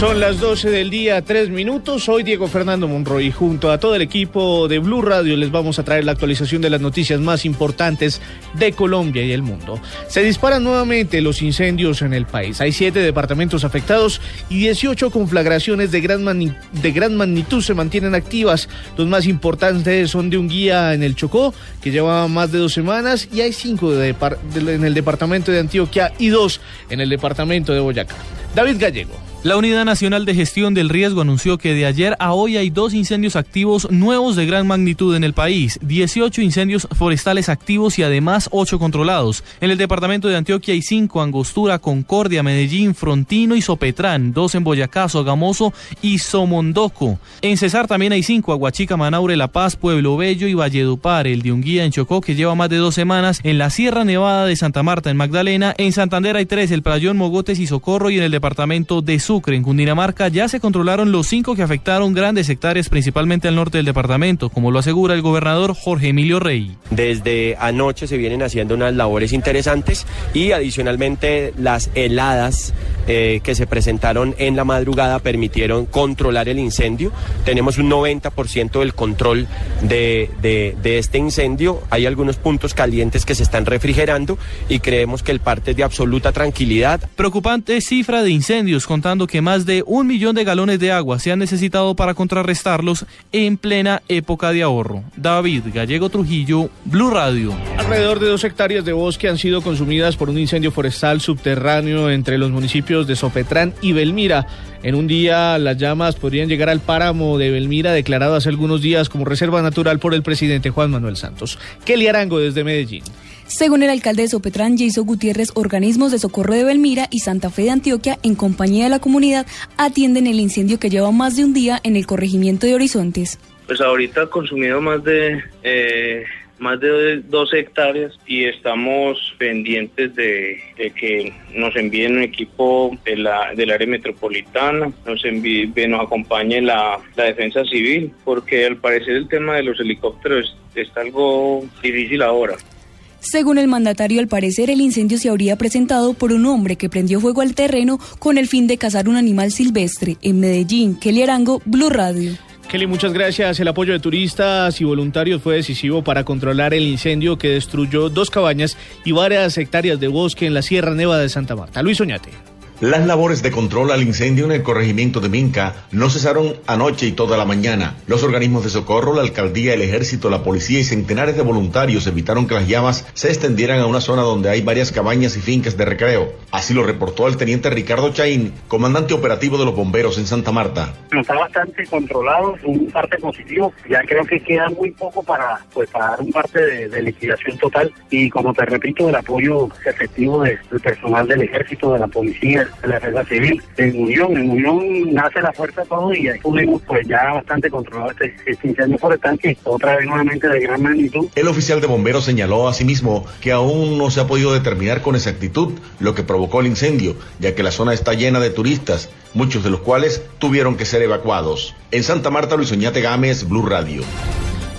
Son las 12 del día, tres minutos. Soy Diego Fernando Monroy. Junto a todo el equipo de Blue Radio les vamos a traer la actualización de las noticias más importantes de Colombia y el mundo. Se disparan nuevamente los incendios en el país. Hay siete departamentos afectados y 18 conflagraciones de gran, de gran magnitud se mantienen activas. Los más importantes son de un guía en el Chocó, que lleva más de dos semanas, y hay cinco en el departamento de Antioquia y dos en el departamento de Boyacá. David Gallego. La Unidad Nacional de Gestión del Riesgo anunció que de ayer a hoy hay dos incendios activos nuevos de gran magnitud en el país, 18 incendios forestales activos y además 8 controlados. En el departamento de Antioquia hay 5, Angostura, Concordia, Medellín, Frontino y Sopetrán, 2 en Boyacá, Sogamoso y Somondoco. En Cesar también hay 5, Aguachica, Manaure, La Paz, Pueblo Bello y Valledupar, el de Unguía en Chocó que lleva más de dos semanas, en la Sierra Nevada de Santa Marta en Magdalena, en Santander hay 3, el Playón, Mogotes y Socorro y en el departamento de Sucre, en Cundinamarca, ya se controlaron los cinco que afectaron grandes hectáreas, principalmente al norte del departamento, como lo asegura el gobernador Jorge Emilio Rey. Desde anoche se vienen haciendo unas labores interesantes y adicionalmente las heladas eh, que se presentaron en la madrugada permitieron controlar el incendio. Tenemos un 90% del control de, de este incendio. Hay algunos puntos calientes que se están refrigerando y creemos que el parte es de absoluta tranquilidad. Preocupante cifra de incendios, contando que más de un millón de galones de agua se han necesitado para contrarrestarlos en plena época de ahorro. David Gallego Trujillo, Blue Radio. Alrededor de dos hectáreas de bosque han sido consumidas por un incendio forestal subterráneo entre los municipios de Sopetrán y Belmira. En un día las llamas podrían llegar al páramo de Belmira, declarado hace algunos días como reserva natural por el presidente Juan Manuel Santos. Kelly Arango desde Medellín. Según el alcalde de Sopetrán, Jason Gutiérrez, organismos de socorro de Belmira y Santa Fe de Antioquia, en compañía de la comunidad, atienden el incendio que lleva más de un día en el corregimiento de Horizontes. Pues ahorita ha consumido más de eh, más de dos hectáreas y estamos pendientes de, que nos envíen un equipo de la, del área metropolitana, nos, envíe, nos acompañe la, la defensa civil, porque al parecer el tema de los helicópteros está algo difícil ahora. Según el mandatario, al parecer el incendio se habría presentado por un hombre que prendió fuego al terreno con el fin de cazar un animal silvestre. En Medellín, Kelly Arango, Blue Radio. Kelly, muchas gracias. El apoyo de turistas y voluntarios fue decisivo para controlar el incendio que destruyó dos cabañas y varias hectáreas de bosque en la Sierra Nevada de Santa Marta. Luis Oñate. Las labores de control al incendio en el corregimiento de Minca no cesaron anoche y toda la mañana. Los organismos de socorro, la alcaldía, el ejército, la policía y centenares de voluntarios evitaron que las llamas se extendieran a una zona donde hay varias cabañas y fincas de recreo. Así lo reportó el teniente Ricardo Chaín, comandante operativo de los bomberos en Santa Marta. Está bastante controlado, un parte positivo. Ya creo que queda muy poco para, pues, dar un parte de, liquidación total. Y como te repito, el apoyo efectivo del personal del ejército, de la policía, la defensa civil. En unión, en unión nace la fuerza todo y ahí pudimos pues ya bastante controlado este, este incendio forestal que otra vez nuevamente de gran magnitud. El oficial de bomberos señaló asimismo que aún no se ha podido determinar con exactitud lo que provocó el incendio, ya que la zona está llena de turistas, muchos de los cuales tuvieron que ser evacuados. En Santa Marta, Luis Oñate Gámez, Blue Radio.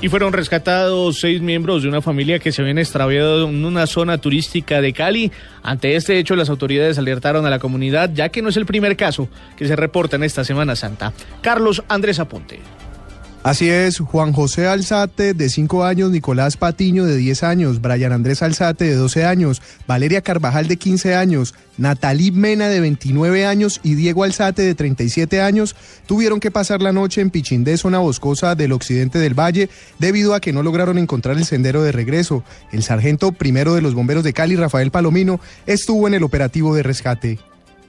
Y fueron rescatados seis miembros de una familia que se habían extraviado en una zona turística de Cali. Ante este hecho, las autoridades alertaron a la comunidad, ya que no es el primer caso que se reporta en esta Semana Santa. Carlos Andrés Aponte. Así es, Juan José Alzate de 5 años, Nicolás Patiño de 10 años, Brian Andrés Alzate de 12 años, Valeria Carvajal de 15 años, Natalí Mena de 29 años y Diego Alzate de 37 años tuvieron que pasar la noche en Pichindé, zona boscosa del occidente del valle, debido a que no lograron encontrar el sendero de regreso. El sargento primero de los bomberos de Cali, Rafael Palomino, estuvo en el operativo de rescate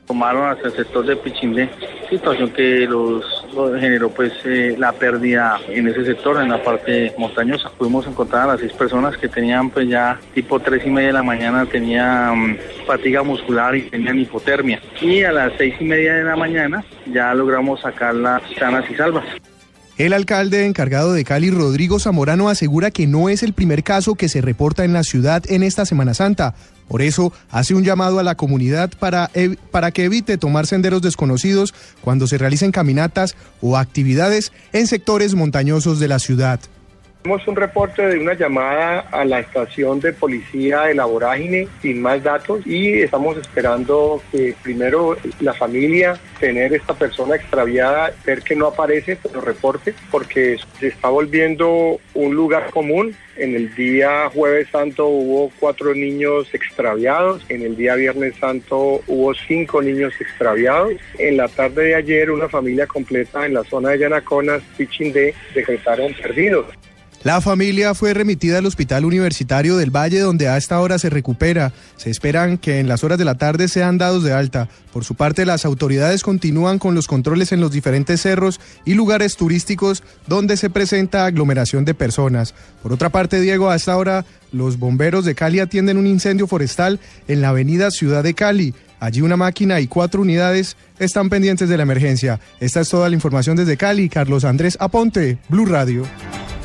tomaron hasta el sector de Pichindé, situación que los, generó pues eh, la pérdida en ese sector, en la parte montañosa. Pudimos encontrar a las seis personas que tenían pues ya tipo tres y media de la mañana tenían fatiga muscular y tenían hipotermia. Y a las seis y media de la mañana ya logramos sacarlas sanas y salvas. El alcalde encargado de Cali, Rodrigo Zamorano, asegura que no es el primer caso que se reporta en la ciudad en esta Semana Santa. Por eso hace un llamado a la comunidad para, para que evite tomar senderos desconocidos cuando se realicen caminatas o actividades en sectores montañosos de la ciudad. Tenemos un reporte de una llamada a la estación de policía de la vorágine sin más datos y estamos esperando que primero la familia tener esta persona extraviada, ver que no aparece, pero reporte, porque se está volviendo un lugar común. En el día jueves santo hubo cuatro niños extraviados, en el día viernes santo hubo cinco niños extraviados. En la tarde de ayer una familia completa en la zona de Yanaconas, Pichindé, decretaron perdidos. La familia fue remitida al Hospital Universitario del Valle, donde a esta hora se recupera. Se esperan que en las horas de la tarde sean dados de alta. Por su parte, las autoridades continúan con los controles en los diferentes cerros y lugares turísticos donde se presenta aglomeración de personas. Por otra parte, Diego, a esta hora los bomberos de Cali atienden un incendio forestal en la avenida Ciudad de Cali. Allí una máquina y cuatro unidades están pendientes de la emergencia. Esta es toda la información desde Cali. Carlos Andrés Aponte, Blue Radio.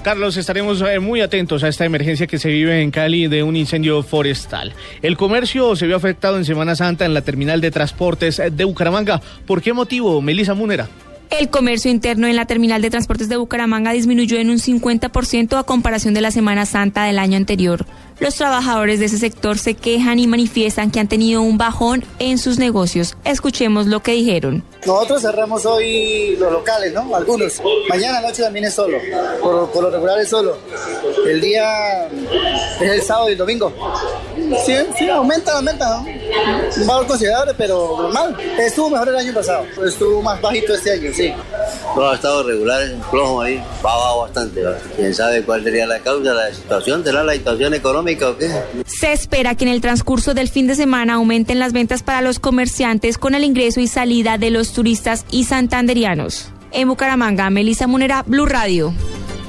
Carlos, estaremos eh, muy atentos a esta emergencia que se vive en Cali de un incendio forestal. El comercio se vio afectado en Semana Santa en la terminal de transportes de Bucaramanga. ¿Por qué motivo, Melisa Múnera? El comercio interno en la terminal de transportes de Bucaramanga disminuyó en un 50% a comparación de la Semana Santa del año anterior. Los trabajadores de ese sector se quejan y manifiestan que han tenido un bajón en sus negocios. Escuchemos lo que dijeron. Nosotros cerramos hoy los locales, ¿no? Algunos. Mañana noche también es solo. Por, por lo regular es solo. El día es el sábado y el domingo. Sí, sí, aumenta, aumenta. ¿no? Un valor considerable, pero normal. Estuvo mejor el año pasado. Estuvo más bajito este año, sí. Todo ha estado regular, flojo ahí, bajado bastante. ¿Quién sabe cuál sería la causa? ¿La situación? ¿Será la situación económica o qué? Se espera que en el transcurso del fin de semana aumenten las ventas para los comerciantes con el ingreso y salida de los turistas y santanderianos. En Bucaramanga, Melissa Munera, Blue Radio.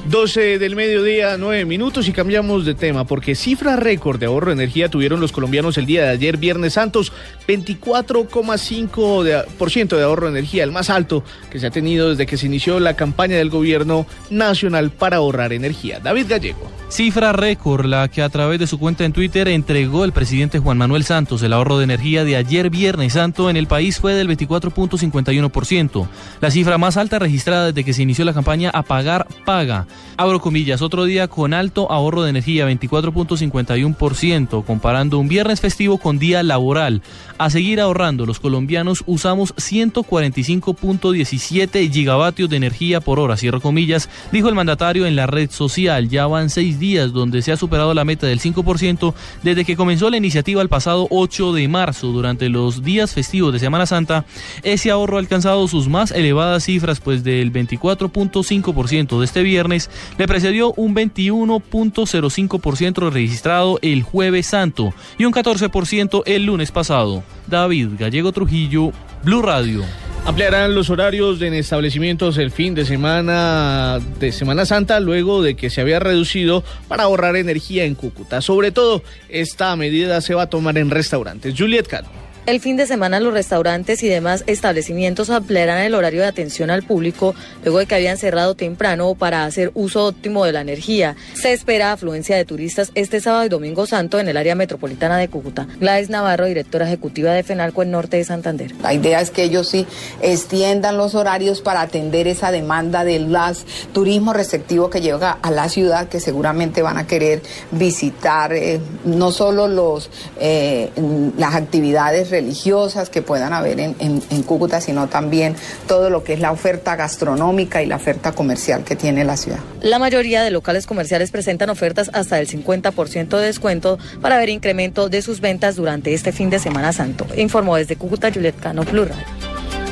12 del mediodía, 9 minutos y cambiamos de tema porque cifra récord de ahorro de energía tuvieron los colombianos el día de ayer, Viernes Santos, 24,5% de, de ahorro de energía, el más alto que se ha tenido desde que se inició la campaña del gobierno nacional para ahorrar energía. David Gallego. Cifra récord la que a través de su cuenta en Twitter entregó el presidente Juan Manuel Santos. El ahorro de energía de ayer Viernes Santo en el país fue del 24.51%, la cifra más alta registrada desde que se inició la campaña a pagar paga. Abro comillas, otro día con alto ahorro de energía, 24.51%, comparando un viernes festivo con día laboral. A seguir ahorrando, los colombianos usamos 145.17 gigavatios de energía por hora, cierro comillas, dijo el mandatario en la red social. Ya van seis días donde se ha superado la meta del 5% desde que comenzó la iniciativa el pasado 8 de marzo. Durante los días festivos de Semana Santa, ese ahorro ha alcanzado sus más elevadas cifras, pues del 24.5% de este viernes le precedió un 21.05% registrado el jueves santo y un 14% el lunes pasado. David Gallego Trujillo, Blue Radio. Ampliarán los horarios en establecimientos el fin de semana de Semana Santa luego de que se había reducido para ahorrar energía en Cúcuta. Sobre todo, esta medida se va a tomar en restaurantes. Juliet Cano. El fin de semana los restaurantes y demás establecimientos ampliarán el horario de atención al público luego de que habían cerrado temprano para hacer uso óptimo de la energía. Se espera afluencia de turistas este sábado y domingo santo en el área metropolitana de Cúcuta. Gladys Navarro, directora ejecutiva de FENALCO en Norte de Santander. La idea es que ellos sí extiendan los horarios para atender esa demanda del turismo receptivo que llega a la ciudad, que seguramente van a querer visitar eh, no solo los eh, las actividades religiosas que puedan haber en, en, en, Cúcuta, sino también todo lo que es la oferta gastronómica y la oferta comercial que tiene la ciudad. La mayoría de locales comerciales presentan ofertas hasta el 50% de descuento para ver incremento de sus ventas durante este fin de Semana Santo. Informó desde Cúcuta Juliet Cano Plural.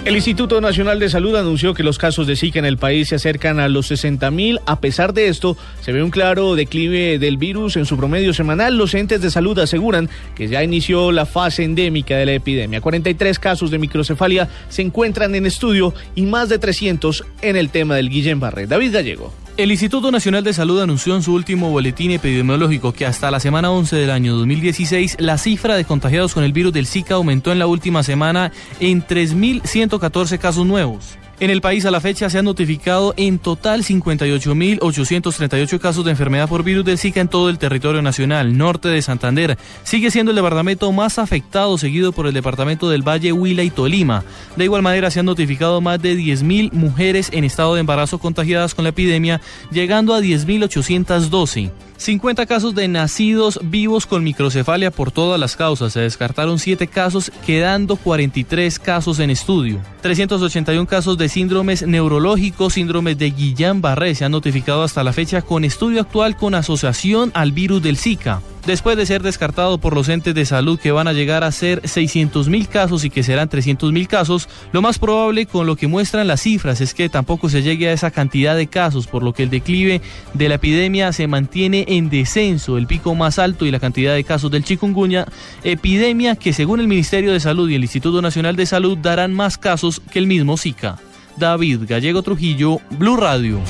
El Instituto Nacional de Salud anunció que los casos de Zika en el país se acercan a los 60 mil. A pesar de esto, se ve un claro declive del virus en su promedio semanal. Los entes de salud aseguran que ya inició la fase endémica de la epidemia. 43 casos de microcefalia se encuentran en estudio y más de 300 en el tema del Guillén Barré. David Gallego. El Instituto Nacional de Salud anunció en su último boletín epidemiológico que hasta la semana 11 del año 2016 la cifra de contagiados con el virus del Zika aumentó en la última semana en 3.114 casos nuevos. En el país a la fecha se han notificado en total 58.838 casos de enfermedad por virus del Zika en todo el territorio nacional. Norte de Santander sigue siendo el departamento más afectado, seguido por el departamento del Valle, Huila y Tolima. De igual manera se han notificado más de 10.000 mujeres en estado de embarazo contagiadas con la epidemia, llegando a 10.812. 50 casos de nacidos vivos con microcefalia por todas las causas. Se descartaron 7 casos, quedando 43 casos en estudio. 381 casos de síndromes neurológicos, síndromes de Guillain-Barré se han notificado hasta la fecha con estudio actual con asociación al virus del Zika después de ser descartado por los entes de salud que van a llegar a ser 600 mil casos y que serán 300 mil casos, lo más probable con lo que muestran las cifras es que tampoco se llegue a esa cantidad de casos, por lo que el declive de la epidemia se mantiene en descenso, el pico más alto y la cantidad de casos del chikungunya, epidemia que según el Ministerio de Salud y el Instituto Nacional de Salud darán más casos que el mismo Zika. David Gallego Trujillo, Blue Radio.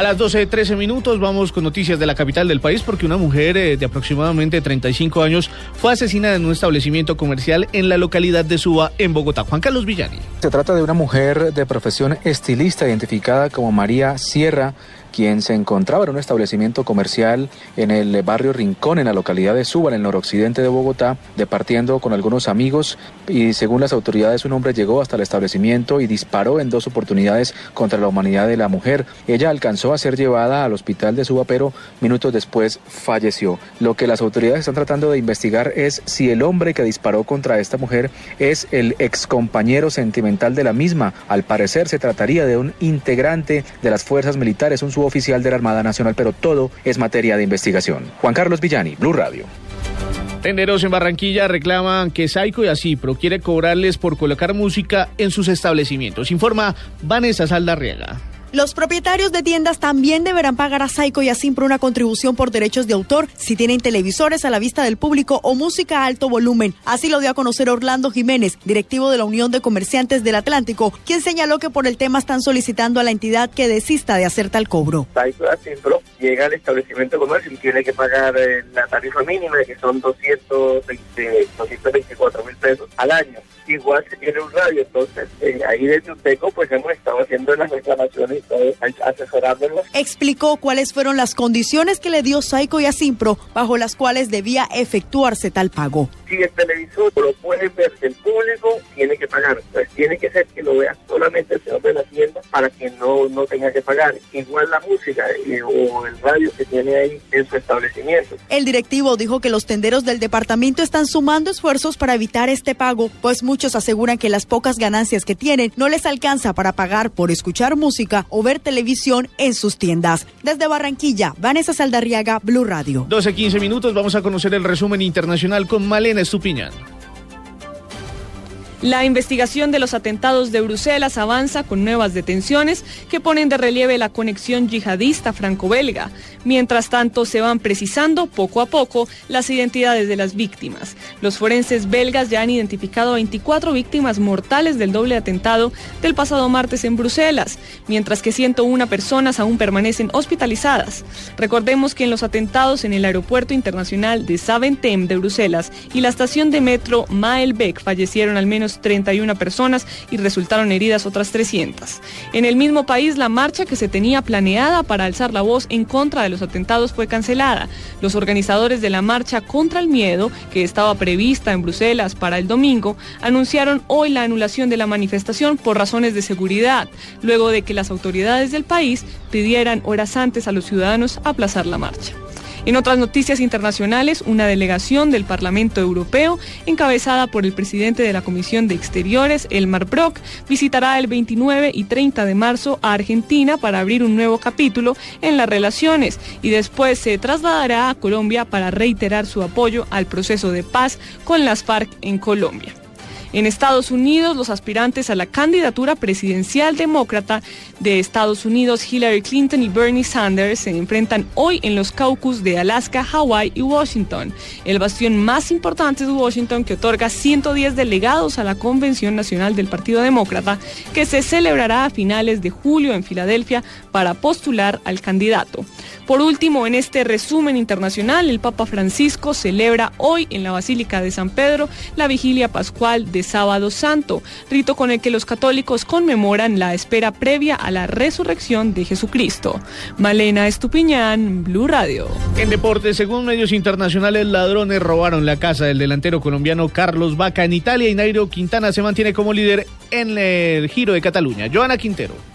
A las 12.13 minutos vamos con noticias de la capital del país porque una mujer eh, de aproximadamente 35 años fue asesinada en un establecimiento comercial en la localidad de Suba, en Bogotá. Juan Carlos Villani. Se trata de una mujer de profesión estilista identificada como María Sierra quien se encontraba en un establecimiento comercial en el barrio Rincón, en la localidad de Suba, en el noroccidente de Bogotá, departiendo con algunos amigos y según las autoridades un hombre llegó hasta el establecimiento y disparó en dos oportunidades contra la humanidad de la mujer. Ella alcanzó a ser llevada al hospital de Suba, pero minutos después falleció. Lo que las autoridades están tratando de investigar es si el hombre que disparó contra esta mujer es el ex compañero sentimental de la misma. Al parecer se trataría de un integrante de las fuerzas militares, un oficial de la Armada Nacional, pero todo es materia de investigación. Juan Carlos Villani, Blue Radio. Tenderos en Barranquilla reclaman que Saico y Asipro quiere cobrarles por colocar música en sus establecimientos. Informa Vanessa Saldarriega. Los propietarios de tiendas también deberán pagar a Saico y a Simpro una contribución por derechos de autor si tienen televisores a la vista del público o música a alto volumen. Así lo dio a conocer Orlando Jiménez, directivo de la Unión de Comerciantes del Atlántico, quien señaló que por el tema están solicitando a la entidad que desista de hacer tal cobro. Saico y Asimpro llega al establecimiento comercial y tiene que pagar eh, la tarifa mínima, que son 220, 224 mil pesos al año igual se tiene un radio, entonces eh, ahí desde UTECO pues hemos estado haciendo las reclamaciones todo, asesorándolos. Explicó cuáles fueron las condiciones que le dio Saico y Asimpro bajo las cuales debía efectuarse tal pago. Si el televisor lo puede ver el público, tiene que pagar. Pues tiene que ser que lo vea solamente el señor de la tienda para que no, no tenga que pagar. Igual la música eh, o el radio que tiene ahí en su establecimiento. El directivo dijo que los tenderos del departamento están sumando esfuerzos para evitar este pago, pues Muchos aseguran que las pocas ganancias que tienen no les alcanza para pagar por escuchar música o ver televisión en sus tiendas. Desde Barranquilla, Vanessa Saldarriaga, Blue Radio. 12-15 minutos, vamos a conocer el resumen internacional con Malena Estupiñán. La investigación de los atentados de Bruselas avanza con nuevas detenciones que ponen de relieve la conexión yihadista franco-belga. Mientras tanto, se van precisando poco a poco las identidades de las víctimas. Los forenses belgas ya han identificado 24 víctimas mortales del doble atentado del pasado martes en Bruselas, mientras que 101 personas aún permanecen hospitalizadas. Recordemos que en los atentados en el aeropuerto internacional de Zaventem de Bruselas y la estación de metro Maelbeek fallecieron al menos 31 personas y resultaron heridas otras 300. En el mismo país, la marcha que se tenía planeada para alzar la voz en contra de los atentados fue cancelada. Los organizadores de la marcha contra el miedo, que estaba prevista en Bruselas para el domingo, anunciaron hoy la anulación de la manifestación por razones de seguridad, luego de que las autoridades del país pidieran horas antes a los ciudadanos aplazar la marcha. En otras noticias internacionales, una delegación del Parlamento Europeo, encabezada por el presidente de la Comisión de Exteriores, Elmar Brock, visitará el 29 y 30 de marzo a Argentina para abrir un nuevo capítulo en las relaciones y después se trasladará a Colombia para reiterar su apoyo al proceso de paz con las FARC en Colombia. En Estados Unidos, los aspirantes a la candidatura presidencial demócrata de Estados Unidos, Hillary Clinton y Bernie Sanders, se enfrentan hoy en los caucus de Alaska, Hawái y Washington. El bastión más importante es Washington, que otorga 110 delegados a la Convención Nacional del Partido Demócrata, que se celebrará a finales de julio en Filadelfia para postular al candidato. Por último, en este resumen internacional, el Papa Francisco celebra hoy en la Basílica de San Pedro la vigilia pascual de Sábado Santo, rito con el que los católicos conmemoran la espera previa a la resurrección de Jesucristo. Malena Estupiñán, Blue Radio. En deportes, según medios internacionales, ladrones robaron la casa del delantero colombiano Carlos Vaca en Italia y Nairo Quintana se mantiene como líder en el Giro de Cataluña. Joana Quintero.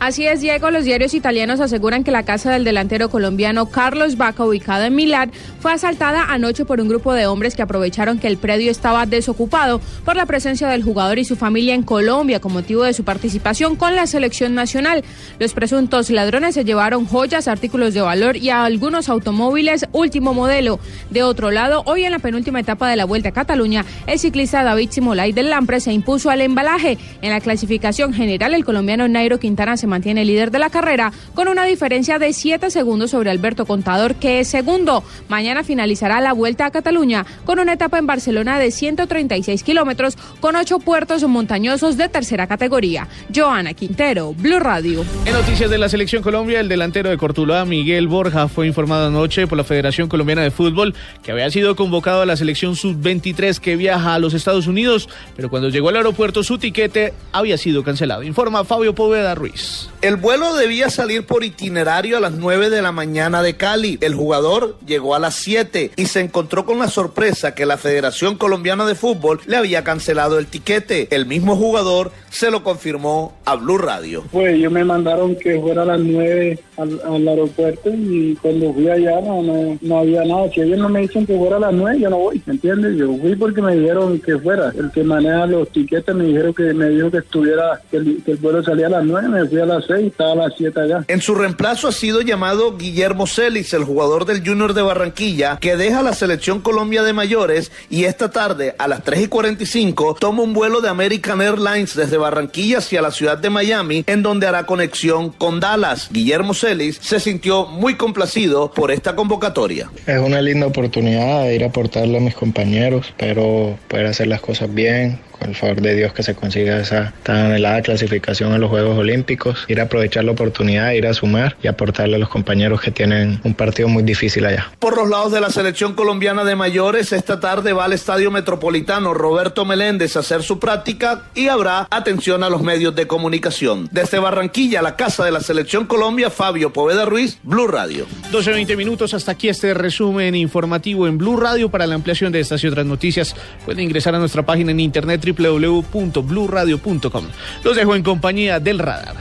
Así es, Diego. Los diarios italianos aseguran que la casa del delantero colombiano Carlos Vaca, ubicada en Milán, fue asaltada anoche por un grupo de hombres que aprovecharon que el predio estaba desocupado por la presencia del jugador y su familia en Colombia con motivo de su participación con la selección nacional. Los presuntos ladrones se llevaron joyas, artículos de valor y algunos automóviles último modelo. De otro lado, hoy en la penúltima etapa de la Vuelta a Cataluña, el ciclista David Simolay del Lampre se impuso al embalaje. En la clasificación general, el colombiano Nairo Quintana se mantiene líder de la carrera con una diferencia de 7 segundos sobre Alberto Contador, que es segundo. Mañana finalizará la Vuelta a Cataluña con una etapa en Barcelona de 136 kilómetros con ocho puertos montañosos de tercera categoría. Joana Quintero, Blue Radio. En noticias de la Selección Colombia, el delantero de Cortuluá, Miguel Borja, fue informado anoche por la Federación Colombiana de Fútbol que había sido convocado a la selección sub-23 que viaja a los Estados Unidos, pero cuando llegó al aeropuerto su tiquete había sido cancelado. Informa Fabio Poveda Ruiz. El vuelo debía salir por itinerario a las 9 de la mañana de Cali. El jugador llegó a las 7 y se encontró con la sorpresa que la Federación Colombiana de Fútbol le había cancelado el tiquete. El mismo jugador se lo confirmó a Blue Radio. Pues ellos me mandaron que fuera a las 9 al, aeropuerto y cuando fui allá no, no, había nada. Si ellos no me dicen que fuera a las 9, yo no voy, ¿me entiendes? Yo fui porque me dijeron que fuera. El que maneja los tiquetes me dijeron que me dijo que estuviera, que el, que el vuelo salía a las 9, me fui a las 6 y estaba a las 7 allá. En su reemplazo ha sido llamado Guillermo Celis, el jugador del Junior de Barranquilla, que deja la selección Colombia de mayores y esta tarde a las 3 y 45 toma un vuelo de American Airlines desde Barranquilla hacia la ciudad de Miami, en donde hará conexión con Dallas. Guillermo Celis se sintió muy complacido por esta convocatoria. Es una linda oportunidad de ir a aportarle a mis compañeros, pero poder hacer las cosas bien, el favor de Dios que se consiga esa tan anhelada clasificación a los Juegos Olímpicos, ir a aprovechar la oportunidad, ir a sumar y aportarle a los compañeros que tienen un partido muy difícil allá. Por los lados de la selección colombiana de mayores, esta tarde va al Estadio Metropolitano Roberto Meléndez a hacer su práctica y habrá atención a los medios de comunicación. Desde Barranquilla, la casa de la selección Colombia, Fabio Poveda Ruiz, Blue Radio. 12-20 minutos, hasta aquí este resumen informativo en Blue Radio. Para la ampliación de estas y otras noticias, pueden ingresar a nuestra página en internet www.bluradio.com. Los dejo en compañía del radar.